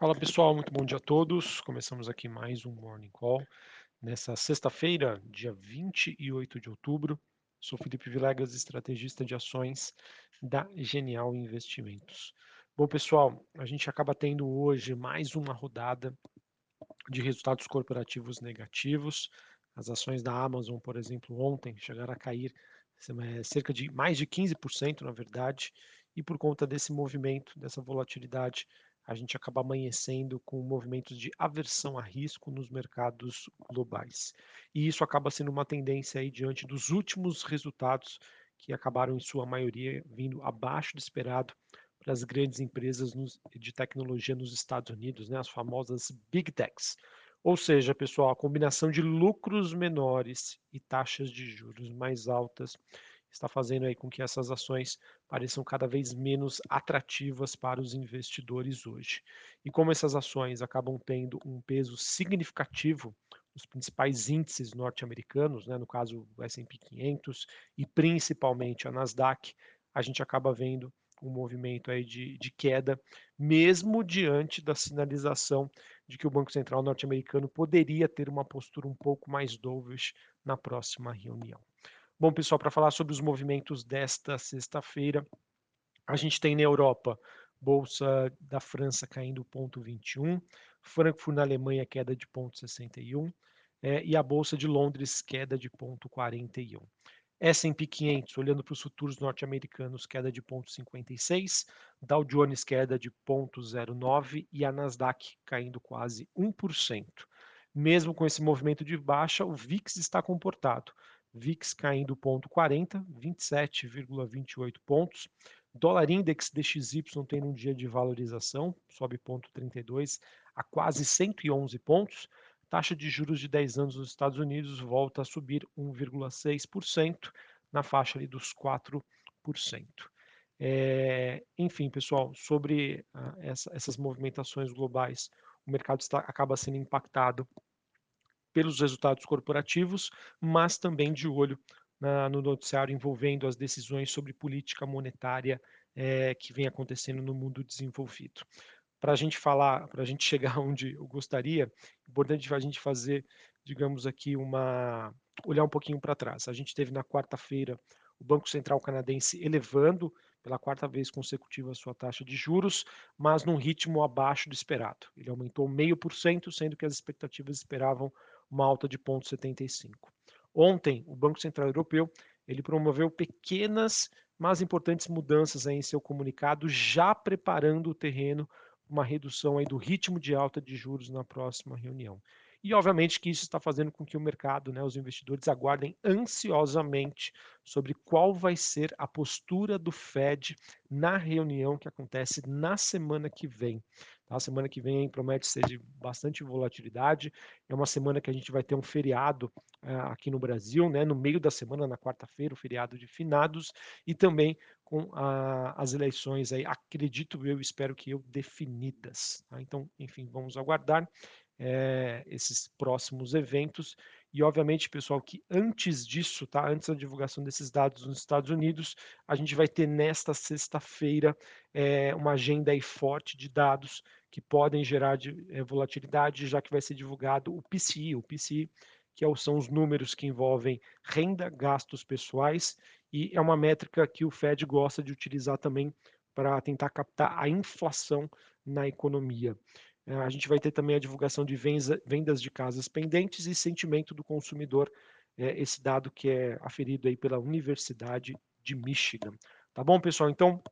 Fala pessoal, muito bom dia a todos. Começamos aqui mais um Morning Call nessa sexta-feira, dia 28 de outubro. Sou Felipe Vilegas, estrategista de ações da Genial Investimentos. Bom pessoal, a gente acaba tendo hoje mais uma rodada de resultados corporativos negativos. As ações da Amazon, por exemplo, ontem chegaram a cair é, cerca de mais de 15%, na verdade, e por conta desse movimento, dessa volatilidade, a gente acaba amanhecendo com movimentos de aversão a risco nos mercados globais. E isso acaba sendo uma tendência aí diante dos últimos resultados que acabaram em sua maioria vindo abaixo do esperado para as grandes empresas de tecnologia nos Estados Unidos, né, as famosas Big Techs. Ou seja, pessoal, a combinação de lucros menores e taxas de juros mais altas está fazendo aí com que essas ações pareçam cada vez menos atrativas para os investidores hoje. E como essas ações acabam tendo um peso significativo nos principais índices norte-americanos, né, no caso o S&P 500 e principalmente a Nasdaq, a gente acaba vendo um movimento aí de, de queda, mesmo diante da sinalização de que o Banco Central norte-americano poderia ter uma postura um pouco mais dovish na próxima reunião. Bom, pessoal, para falar sobre os movimentos desta sexta-feira, a gente tem na Europa, Bolsa da França caindo 0,21, Frankfurt na Alemanha queda de 0,61 é, e a Bolsa de Londres queda de 0,41. S&P 500, olhando para os futuros norte-americanos, queda de 0,56, Dow Jones queda de 0,09 e a Nasdaq caindo quase 1%. Mesmo com esse movimento de baixa, o VIX está comportado. VIX caindo 0,40, 27,28 pontos. Dólar Index DXY tendo um dia de valorização, sobe 0,32 a quase 111 pontos. Taxa de juros de 10 anos nos Estados Unidos volta a subir 1,6% na faixa ali dos 4%. É, enfim, pessoal, sobre ah, essa, essas movimentações globais, o mercado está, acaba sendo impactado pelos resultados corporativos, mas também de olho na, no noticiário envolvendo as decisões sobre política monetária é, que vem acontecendo no mundo desenvolvido. Para a gente falar, para a gente chegar onde eu gostaria, é importante a gente fazer, digamos aqui, uma olhar um pouquinho para trás. A gente teve na quarta-feira o Banco Central canadense elevando pela quarta vez consecutiva a sua taxa de juros, mas num ritmo abaixo do esperado. Ele aumentou meio por cento, sendo que as expectativas esperavam uma alta de 0,75. Ontem, o Banco Central Europeu ele promoveu pequenas, mas importantes mudanças em seu comunicado, já preparando o terreno uma redução aí do ritmo de alta de juros na próxima reunião. E obviamente que isso está fazendo com que o mercado, né, os investidores aguardem ansiosamente sobre qual vai ser a postura do Fed na reunião que acontece na semana que vem. Tá? A semana que vem promete ser de bastante volatilidade. É uma semana que a gente vai ter um feriado uh, aqui no Brasil, né? no meio da semana, na quarta-feira, o feriado de finados, e também com as eleições aí, acredito eu, espero que eu, definidas. Tá? Então, enfim, vamos aguardar é, esses próximos eventos. E, obviamente, pessoal, que antes disso, tá? antes da divulgação desses dados nos Estados Unidos, a gente vai ter nesta sexta-feira é, uma agenda aí forte de dados que podem gerar de, é, volatilidade, já que vai ser divulgado o PCI, o PCI que são os números que envolvem renda, gastos pessoais, e é uma métrica que o Fed gosta de utilizar também para tentar captar a inflação na economia. É, a gente vai ter também a divulgação de vendas de casas pendentes e sentimento do consumidor, é, esse dado que é aferido aí pela Universidade de Michigan. Tá bom, pessoal? Então,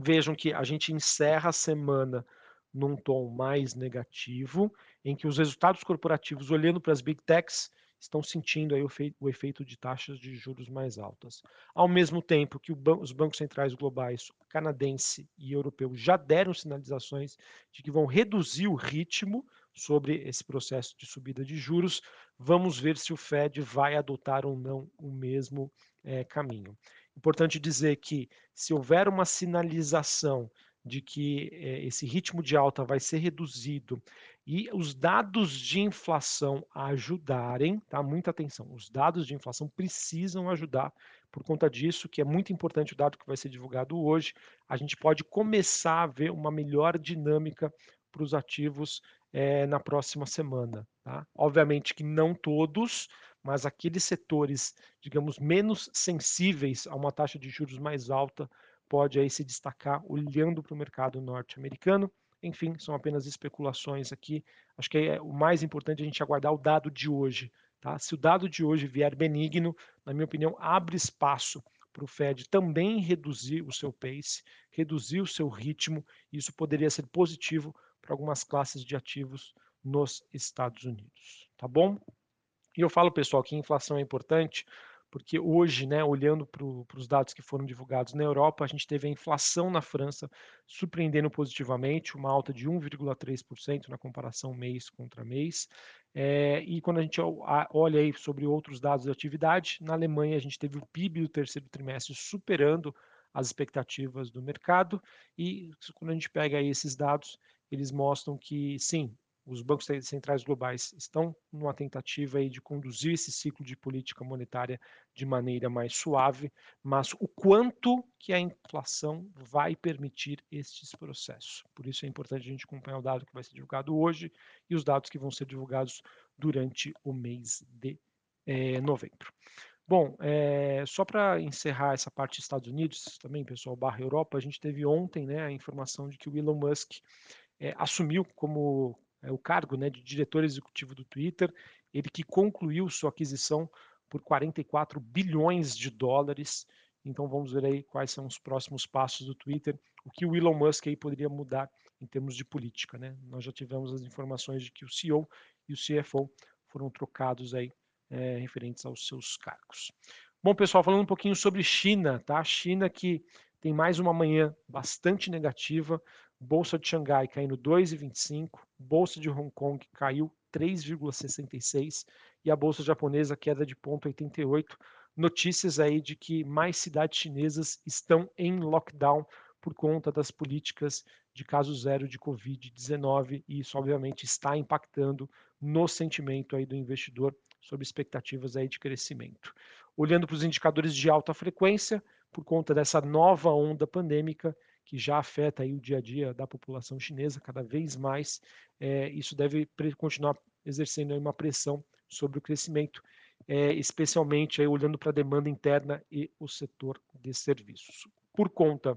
vejam que a gente encerra a semana num tom mais negativo, em que os resultados corporativos, olhando para as big techs, estão sentindo aí o, o, efeito de taxas de juros mais altas. Ao mesmo tempo que ban os bancos centrais globais, canadense e europeu, já deram sinalizações de que vão reduzir o ritmo sobre esse processo de subida de juros, vamos ver se o Fed vai adotar ou não o mesmo é, caminho. Importante dizer que se houver uma sinalização de que é, esse ritmo de alta vai ser reduzido e os dados de inflação ajudarem, tá? Muita atenção, os dados de inflação precisam ajudar. Por conta disso, que é muito importante o dado que vai ser divulgado hoje, a gente pode começar a ver uma melhor dinâmica para os ativos é, na próxima semana. Tá? Obviamente que não todos, mas aqueles setores, digamos, menos sensíveis a uma taxa de juros mais alta, pode aí se destacar olhando para o mercado norte-americano. Enfim, são apenas especulações aqui. Acho que é o mais importante a gente aguardar o dado de hoje. Tá? Se o dado de hoje vier benigno, na minha opinião, abre espaço para o Fed também reduzir o seu pace, reduzir o seu ritmo. Isso poderia ser positivo para algumas classes de ativos nos Estados Unidos. Tá bom? E eu falo, pessoal, que inflação é importante porque hoje, né, olhando para os dados que foram divulgados na Europa, a gente teve a inflação na França surpreendendo positivamente, uma alta de 1,3% na comparação mês contra mês. É, e quando a gente olha aí sobre outros dados de atividade, na Alemanha a gente teve o PIB do terceiro trimestre superando as expectativas do mercado, e quando a gente pega aí esses dados, eles mostram que sim, os bancos centrais globais estão numa tentativa aí de conduzir esse ciclo de política monetária de maneira mais suave, mas o quanto que a inflação vai permitir estes processos. Por isso é importante a gente acompanhar o dado que vai ser divulgado hoje e os dados que vão ser divulgados durante o mês de é, novembro. Bom, é, só para encerrar essa parte dos Estados Unidos, também, pessoal, barra Europa, a gente teve ontem né, a informação de que o Elon Musk é, assumiu como é, o cargo né, de diretor executivo do Twitter, ele que concluiu sua aquisição por 44 bilhões de dólares. Então vamos ver aí quais são os próximos passos do Twitter, o que o Elon Musk aí poderia mudar em termos de política. Né? Nós já tivemos as informações de que o CEO e o CFO foram trocados aí é, referentes aos seus cargos. Bom, pessoal, falando um pouquinho sobre China, tá? China que tem mais uma manhã bastante negativa, Bolsa de Xangai caindo 2,25, Bolsa de Hong Kong caiu 3,66 e a bolsa japonesa queda de 0,88. Notícias aí de que mais cidades chinesas estão em lockdown por conta das políticas de caso zero de Covid-19 e isso obviamente está impactando no sentimento aí do investidor sobre expectativas aí de crescimento. Olhando para os indicadores de alta frequência, por conta dessa nova onda pandêmica, que já afeta aí o dia a dia da população chinesa cada vez mais, é, isso deve continuar exercendo uma pressão sobre o crescimento, é, especialmente aí olhando para a demanda interna e o setor de serviços. Por conta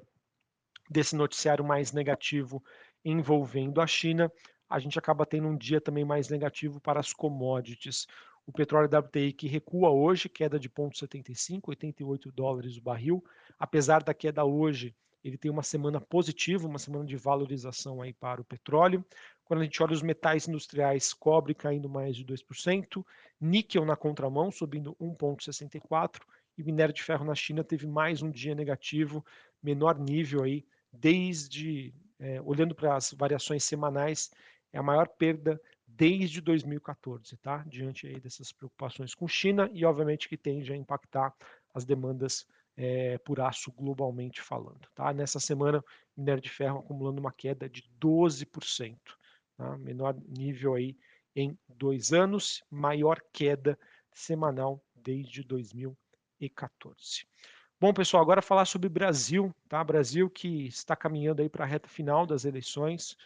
desse noticiário mais negativo envolvendo a China, a gente acaba tendo um dia também mais negativo para as commodities. O petróleo WTI que recua hoje, queda de 0,75, 88 dólares o barril. Apesar da queda hoje, ele tem uma semana positiva, uma semana de valorização aí para o petróleo. Quando a gente olha os metais industriais, cobre caindo mais de 2%, níquel na contramão subindo 1,64% e minério de ferro na China teve mais um dia negativo, menor nível aí, desde, é, olhando para as variações semanais, é a maior perda desde 2014, tá? Diante aí dessas preocupações com China e obviamente que tende a impactar as demandas é, por aço globalmente falando. Tá? Nessa semana, minério de ferro acumulando uma queda de 12%, tá? menor nível aí em dois anos, maior queda semanal desde 2014. Bom, pessoal, agora falar sobre Brasil, tá? Brasil que está caminhando aí para a reta final das eleições.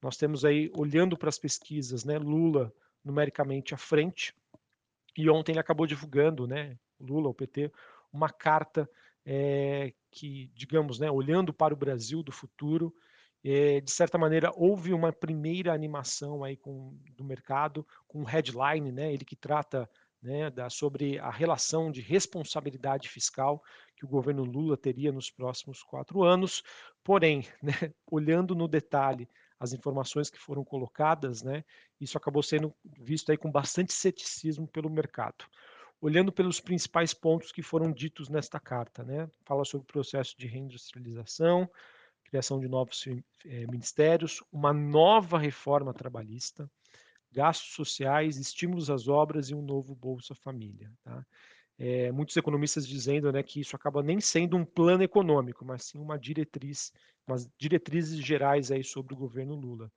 Nós temos aí, olhando para as pesquisas, né, Lula numericamente à frente. E ontem ele acabou divulgando, né, Lula, o PT, uma carta é, que, digamos, né, olhando para o Brasil do futuro, é, de certa maneira houve uma primeira animação aí com, do mercado, com um headline, né, ele que trata né, da, sobre a relação de responsabilidade fiscal que o governo Lula teria nos próximos quatro anos. Porém, né, olhando no detalhe as informações que foram colocadas, né, isso acabou sendo visto aí com bastante ceticismo pelo mercado olhando pelos principais pontos que foram ditos nesta carta, né? Fala sobre o processo de reindustrialização, criação de novos eh, ministérios, uma nova reforma trabalhista, gastos sociais, estímulos às obras e um novo Bolsa Família. Tá? É, muitos economistas dizendo né, que isso acaba nem sendo um plano econômico, mas sim uma diretriz, umas diretrizes gerais aí sobre o governo Lula.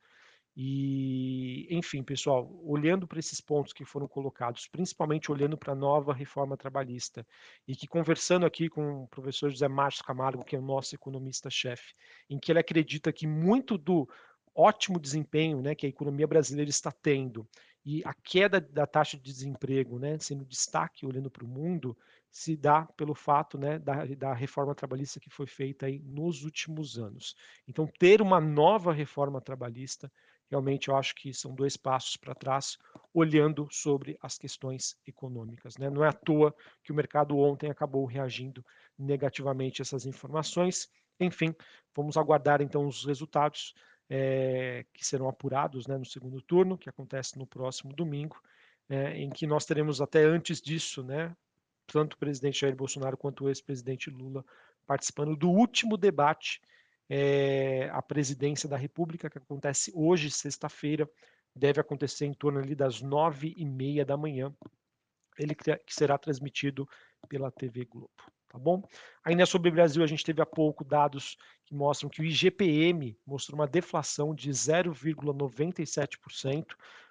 E, enfim, pessoal, olhando para esses pontos que foram colocados, principalmente olhando para a nova reforma trabalhista, e que conversando aqui com o professor José Márcio Camargo, que é o nosso economista-chefe, em que ele acredita que muito do ótimo desempenho né, que a economia brasileira está tendo e a queda da taxa de desemprego né, sendo destaque olhando para o mundo, se dá pelo fato né, da, da, reforma trabalhista que foi feita aí nos últimos anos. Então, ter uma nova reforma trabalhista, realmente eu acho que são dois passos para trás, olhando sobre as questões econômicas. Né? Não é à toa que o mercado ontem acabou reagindo negativamente a essas informações. Enfim, vamos aguardar então os resultados é, que serão apurados né, no segundo turno, que acontece no próximo domingo, é, em que nós teremos até antes disso, né, tanto o presidente Jair Bolsonaro quanto o ex-presidente Lula participando do último debate é, à presidência da República, que acontece hoje, sexta-feira, deve acontecer em torno ali das nove e meia da manhã, ele que será transmitido pela TV Globo tá bom? Ainda sobre o Brasil, a gente teve há pouco dados que mostram que o IGPM mostrou uma deflação de 0,97%,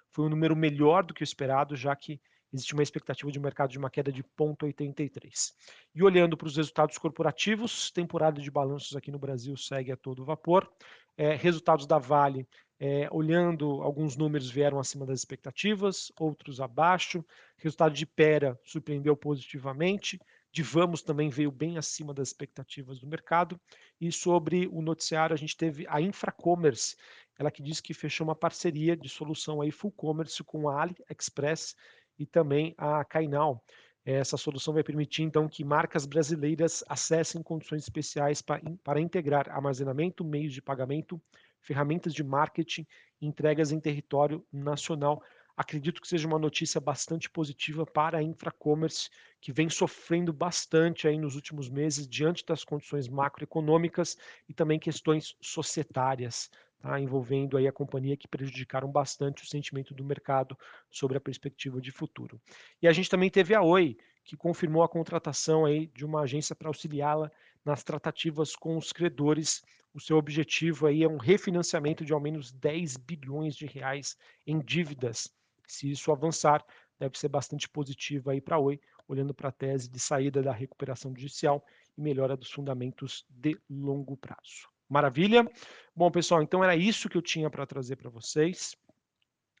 foi um número melhor do que o esperado, já que existe uma expectativa de mercado de uma queda de 0,83. E olhando para os resultados corporativos, temporada de balanços aqui no Brasil segue a todo vapor. É, resultados da Vale, é, olhando alguns números vieram acima das expectativas, outros abaixo. Resultado de Pera surpreendeu positivamente de Vamos também veio bem acima das expectativas do mercado. E sobre o noticiário, a gente teve a Infracommerce, ela que diz que fechou uma parceria de solução aí full commerce com a AliExpress e também a Cainal. Essa solução vai permitir, então, que marcas brasileiras acessem condições especiais para, para integrar armazenamento, meios de pagamento, ferramentas de marketing entregas em território nacional acredito que seja uma notícia bastante positiva para a Infracommerce, que vem sofrendo bastante aí nos últimos meses diante das condições macroeconômicas e também questões societárias, tá? envolvendo aí a companhia que prejudicaram bastante o sentimento do mercado sobre a perspectiva de futuro. E a gente também teve a Oi, que confirmou a contratação aí de uma agência para auxiliá-la nas tratativas com os credores. O seu objetivo aí é um refinanciamento de ao menos 10 bilhões de reais em dívidas se isso avançar, deve ser bastante positivo aí para a Oi, olhando para a tese de saída da recuperação judicial e melhora dos fundamentos de longo prazo. Maravilha? Bom, pessoal, então era isso que eu tinha para trazer para vocês.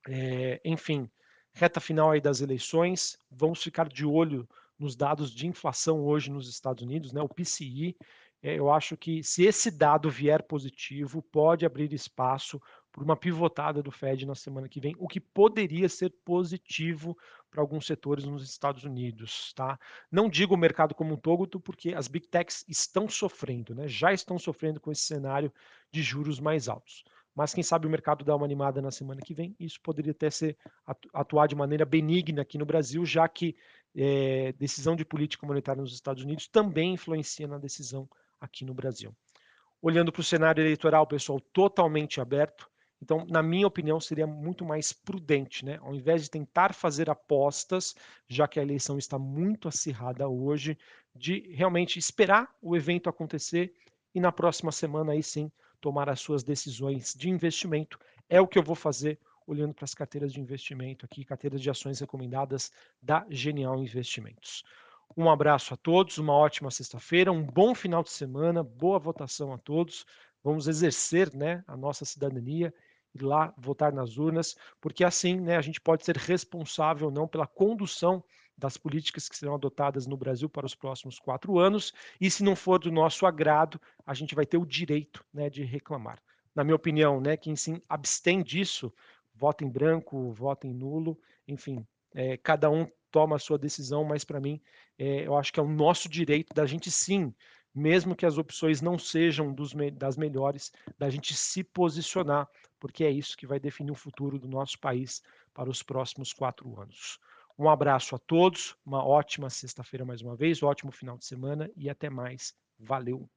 É, enfim, reta final aí das eleições, vamos ficar de olho nos dados de inflação hoje nos Estados Unidos, né? O PCI, é, eu acho que se esse dado vier positivo, pode abrir espaço por uma pivotada do Fed na semana que vem, o que poderia ser positivo para alguns setores nos Estados Unidos, tá? Não digo o mercado como um todo, porque as big techs estão sofrendo, né? Já estão sofrendo com esse cenário de juros mais altos. Mas quem sabe o mercado dá uma animada na semana que vem, isso poderia até ser atuar de maneira benigna aqui no Brasil, já que é, decisão de política monetária nos Estados Unidos também influencia na decisão aqui no Brasil. Olhando para o cenário eleitoral, pessoal, totalmente aberto, então, na minha opinião, seria muito mais prudente, né? Ao invés de tentar fazer apostas, já que a eleição está muito acirrada hoje, de realmente esperar o evento acontecer e na próxima semana aí sim tomar as suas decisões de investimento. É o que eu vou fazer olhando para as carteiras de investimento aqui, carteiras de ações recomendadas da Genial Investimentos. Um abraço a todos, uma ótima sexta-feira, um bom final de semana, boa votação a todos. Vamos exercer né, a nossa cidadania ir lá votar nas urnas, porque assim né, a gente pode ser responsável não pela condução das políticas que serão adotadas no Brasil para os próximos quatro anos, e se não for do nosso agrado, a gente vai ter o direito né, de reclamar. Na minha opinião, né, quem se abstém disso, vota em branco, vota em nulo, enfim, é, cada um toma a sua decisão, mas para mim, é, eu acho que é o nosso direito da gente sim mesmo que as opções não sejam dos, das melhores, da gente se posicionar, porque é isso que vai definir o futuro do nosso país para os próximos quatro anos. Um abraço a todos, uma ótima sexta-feira mais uma vez, um ótimo final de semana e até mais. Valeu!